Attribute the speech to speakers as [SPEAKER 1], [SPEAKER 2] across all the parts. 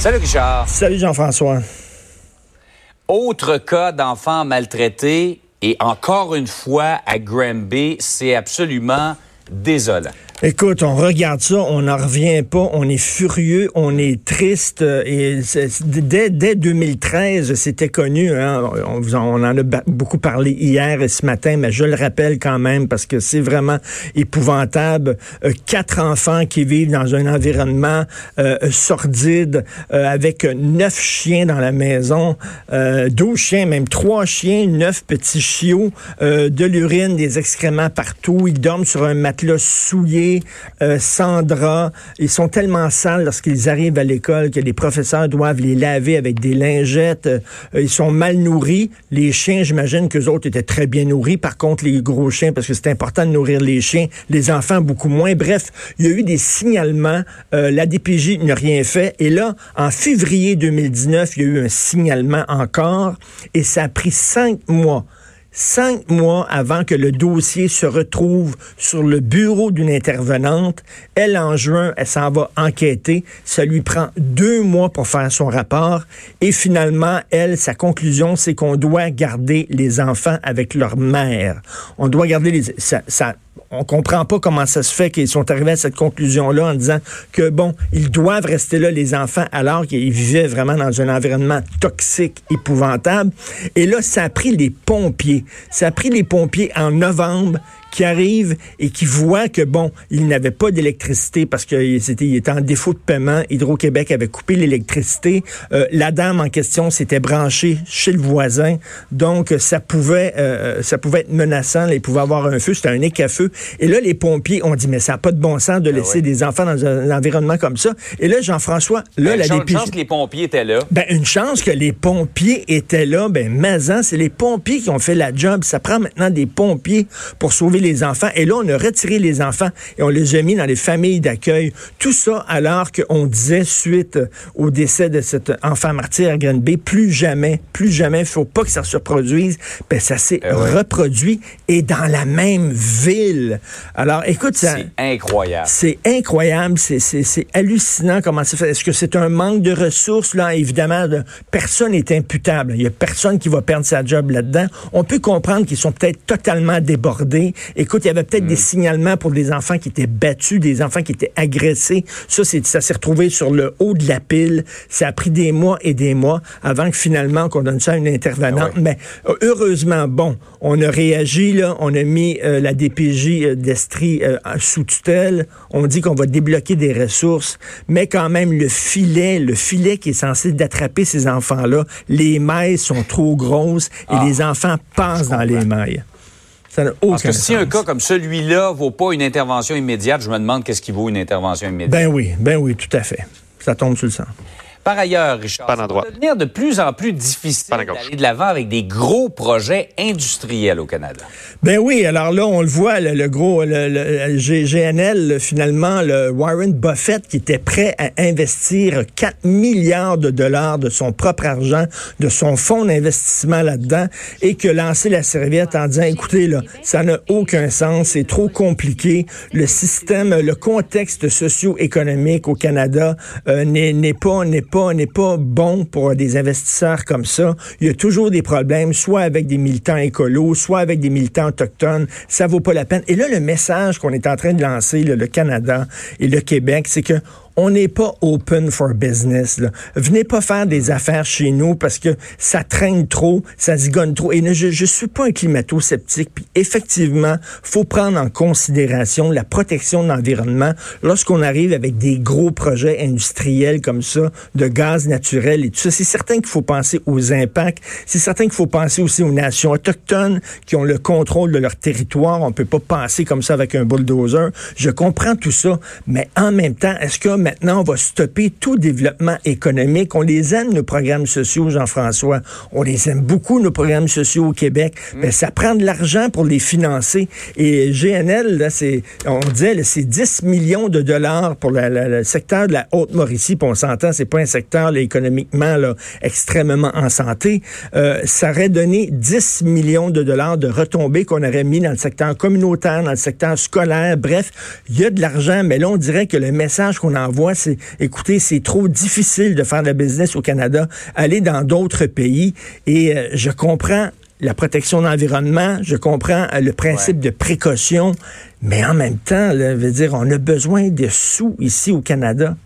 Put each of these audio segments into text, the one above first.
[SPEAKER 1] Salut Richard.
[SPEAKER 2] Salut Jean-François.
[SPEAKER 1] Autre cas d'enfant maltraité et encore une fois à Granby, c'est absolument désolant.
[SPEAKER 2] Écoute, on regarde ça, on n'en revient pas, on est furieux, on est triste. euh, Et dès, dès 2013, c'était connu. hein, on, en- a beaucoup parlé hier et ce matin, mais je le rappelle quand même parce que c'est vraiment épouvantable. Euh, quatre enfants qui vivent dans un environnement euh, sordide avec neuf chiens dans la maison, 12 chiens, même trois chiens, neuf petits chiots, de l'urine, des excréments partout. Ils dorment sur un matelas souillé, euh, sans drap. Ils sont tellement sales lorsqu'ils arrivent à l'école que les professeurs doivent les laver avec des lingettes. Euh, ils sont mal nourris. Les chiens, j'imagine que les autres étaient très bien nourris. Par contre, les gros chiens, parce que c'est important de nourrir les chiens, les enfants beaucoup moins. Bref, il y a eu des signalements. Euh, la DPJ n'a rien fait. Et là, en février 2019, il y a eu un signalement encore. Et ça a pris cinq mois cinq mois avant que le dossier se retrouve sur le bureau d'une intervenante. Elle, en juin, elle s'en va enquêter. Ça lui prend deux mois pour faire son rapport. Et finalement, elle, sa conclusion, c'est qu'on doit garder les enfants avec leur mère. On doit garder les... Ça, ça, on comprend pas comment ça se fait qu'ils sont arrivés à cette conclusion-là en disant que, bon, ils doivent rester là, les enfants, alors qu'ils vivaient vraiment dans un environnement toxique, épouvantable. Et là, ça a pris les pompiers. Ça a pris les pompiers en novembre qui arrivent et qui voient que, bon, ils n'avaient pas d'électricité parce qu'il était, il était en défaut de paiement. Hydro-Québec avait coupé l'électricité. Euh, la dame en question s'était branchée chez le voisin. Donc, ça pouvait, euh, ça pouvait être menaçant. Là, il pouvait avoir un feu. C'était un éc à feu. Et là, les pompiers ont dit, mais ça n'a pas de bon sens de laisser
[SPEAKER 1] ouais.
[SPEAKER 2] des enfants dans un, environnement comme ça. Et là, Jean-François, là,
[SPEAKER 1] Ben,
[SPEAKER 2] la DPJ...
[SPEAKER 1] chance que les pompiers étaient là.
[SPEAKER 2] Ben, une chance que les pompiers étaient là. Ben, mais c'est les pompiers qui ont fait la job. Ça prend maintenant des pompiers pour sauver les enfants. Et là, on a retiré les enfants et on les a mis dans les familles d'accueil. Tout ça alors qu'on disait, suite au décès de cet enfant martyr à Granby, plus jamais, plus jamais, il faut pas que ça se reproduise. Ben, ça s'est
[SPEAKER 1] Eh ouais.
[SPEAKER 2] reproduit et dans la même ville. Alors, écoute, ça...
[SPEAKER 1] C'est incroyable.
[SPEAKER 2] C'est incroyable, c'est- c'est c'est hallucinant comment ça fait. Est-ce que c'est un manque de ressources? Là, évidemment, de- personne n'est imputable. Il y a personne qui va perdre sa job là-dedans. On peut comprendre qu'ils sont peut-être totalement débordés. Écoute, il y avait peut-être des signalements pour des enfants qui étaient battus, des enfants qui étaient agressés. Ça, c'est- ça s'est retrouvé sur le haut de la pile. Ça a pris des mois et des mois avant que finalement qu'on donne ça à une intervenante.
[SPEAKER 1] Ah ouais.
[SPEAKER 2] Mais euh, heureusement, bon, on a réagi, là, on a mis euh, la DPJ euh, d'Estrie euh, sous tutelle. On dit qu'on va débloquer des ressources, mais quand même, le filet, le filet qui est censé d'attraper ces enfants-là, les mailles sont trop grosses et
[SPEAKER 1] Ah,
[SPEAKER 2] les enfants passent dans les mailles. Ça n'a aucun
[SPEAKER 1] Parce que si un cas comme celui-là vaut pas une intervention immédiate, je me demande qu'est-ce qui vaut une intervention immédiate.
[SPEAKER 2] Ben oui, ben oui, tout à fait. Ça tombe sur le sang.
[SPEAKER 1] Par ailleurs, Richard, ça va devenir de plus en plus difficile d'aller de l'avant avec des gros projets industriels au Canada.
[SPEAKER 2] Ben oui, alors là, on le voit, le, le gros, le, GNL, finalement, le Warren Buffett qui était prêt à investir 4 milliards de dollars de son propre argent, de son fonds d'investissement là-dedans, et que lancer la serviette en disant, écoutez, là, ça n'a aucun sens, c'est trop compliqué, le système, le contexte socio-économique au Canada euh, n'est pas, n'est pas, n'est pas bon pour des investisseurs comme ça. Il y a toujours des problèmes, soit avec des militants écolos, soit avec des militants autochtones. Ça vaut pas la peine. Et là, le message qu'on est en train de lancer, le Canada et le Québec, c'est que on n'est pas open for business. Là. Venez pas faire des affaires chez nous parce que ça traîne trop, ça zigonne trop. Et je, je suis pas un climato-sceptique. Puis effectivement, faut prendre en considération la protection de l'environnement lorsqu'on arrive avec des gros projets industriels comme ça, de gaz naturel et tout ça. C'est certain qu'il faut penser aux impacts. C'est certain qu'il faut penser aussi aux nations autochtones qui ont le contrôle de leur territoire. On peut pas passer comme ça avec un bulldozer. Je comprends tout ça, mais en même temps, est-ce un maintenant, on va stopper tout développement économique. On les aime, nos programmes sociaux, Jean-François. On les aime beaucoup, nos programmes sociaux au Québec. Mais ben, ça prend de l'argent pour les financer. Et GNL, là, c'est, on disait, c'est 10 millions de dollars pour le secteur de la Haute-Mauricie. Puis on s'entend, c'est pas un secteur économiquement là, extrêmement en santé. Euh, ça aurait donné 10 millions de dollars de retombées qu'on aurait mis dans le secteur communautaire, dans le secteur scolaire. Bref, il y a de l'argent, mais là, on dirait que le message qu'on envoie, c'est, écoutez, c'est trop difficile de faire de la business au Canada, aller dans d'autres pays. Et euh, je comprends la protection de l'environnement, je comprends euh, le principe de précaution, mais en même temps, là, veut dire, on a besoin de sous ici au Canada.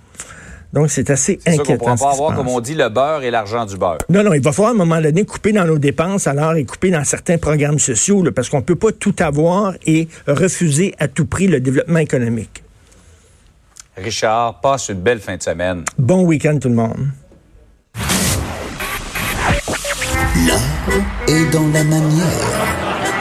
[SPEAKER 2] Donc, c'est assez inquiétant.
[SPEAKER 1] On ne pas avoir, comme on dit, le beurre et l'argent du beurre.
[SPEAKER 2] Non, non, il va falloir à un moment donné couper dans nos dépenses alors et couper dans certains programmes sociaux, parce qu'on ne peut pas tout avoir et refuser à tout prix le développement économique.
[SPEAKER 1] Richard, passe une belle fin de semaine.
[SPEAKER 2] Bon week-end tout le monde.
[SPEAKER 3] L'art est dans la manière.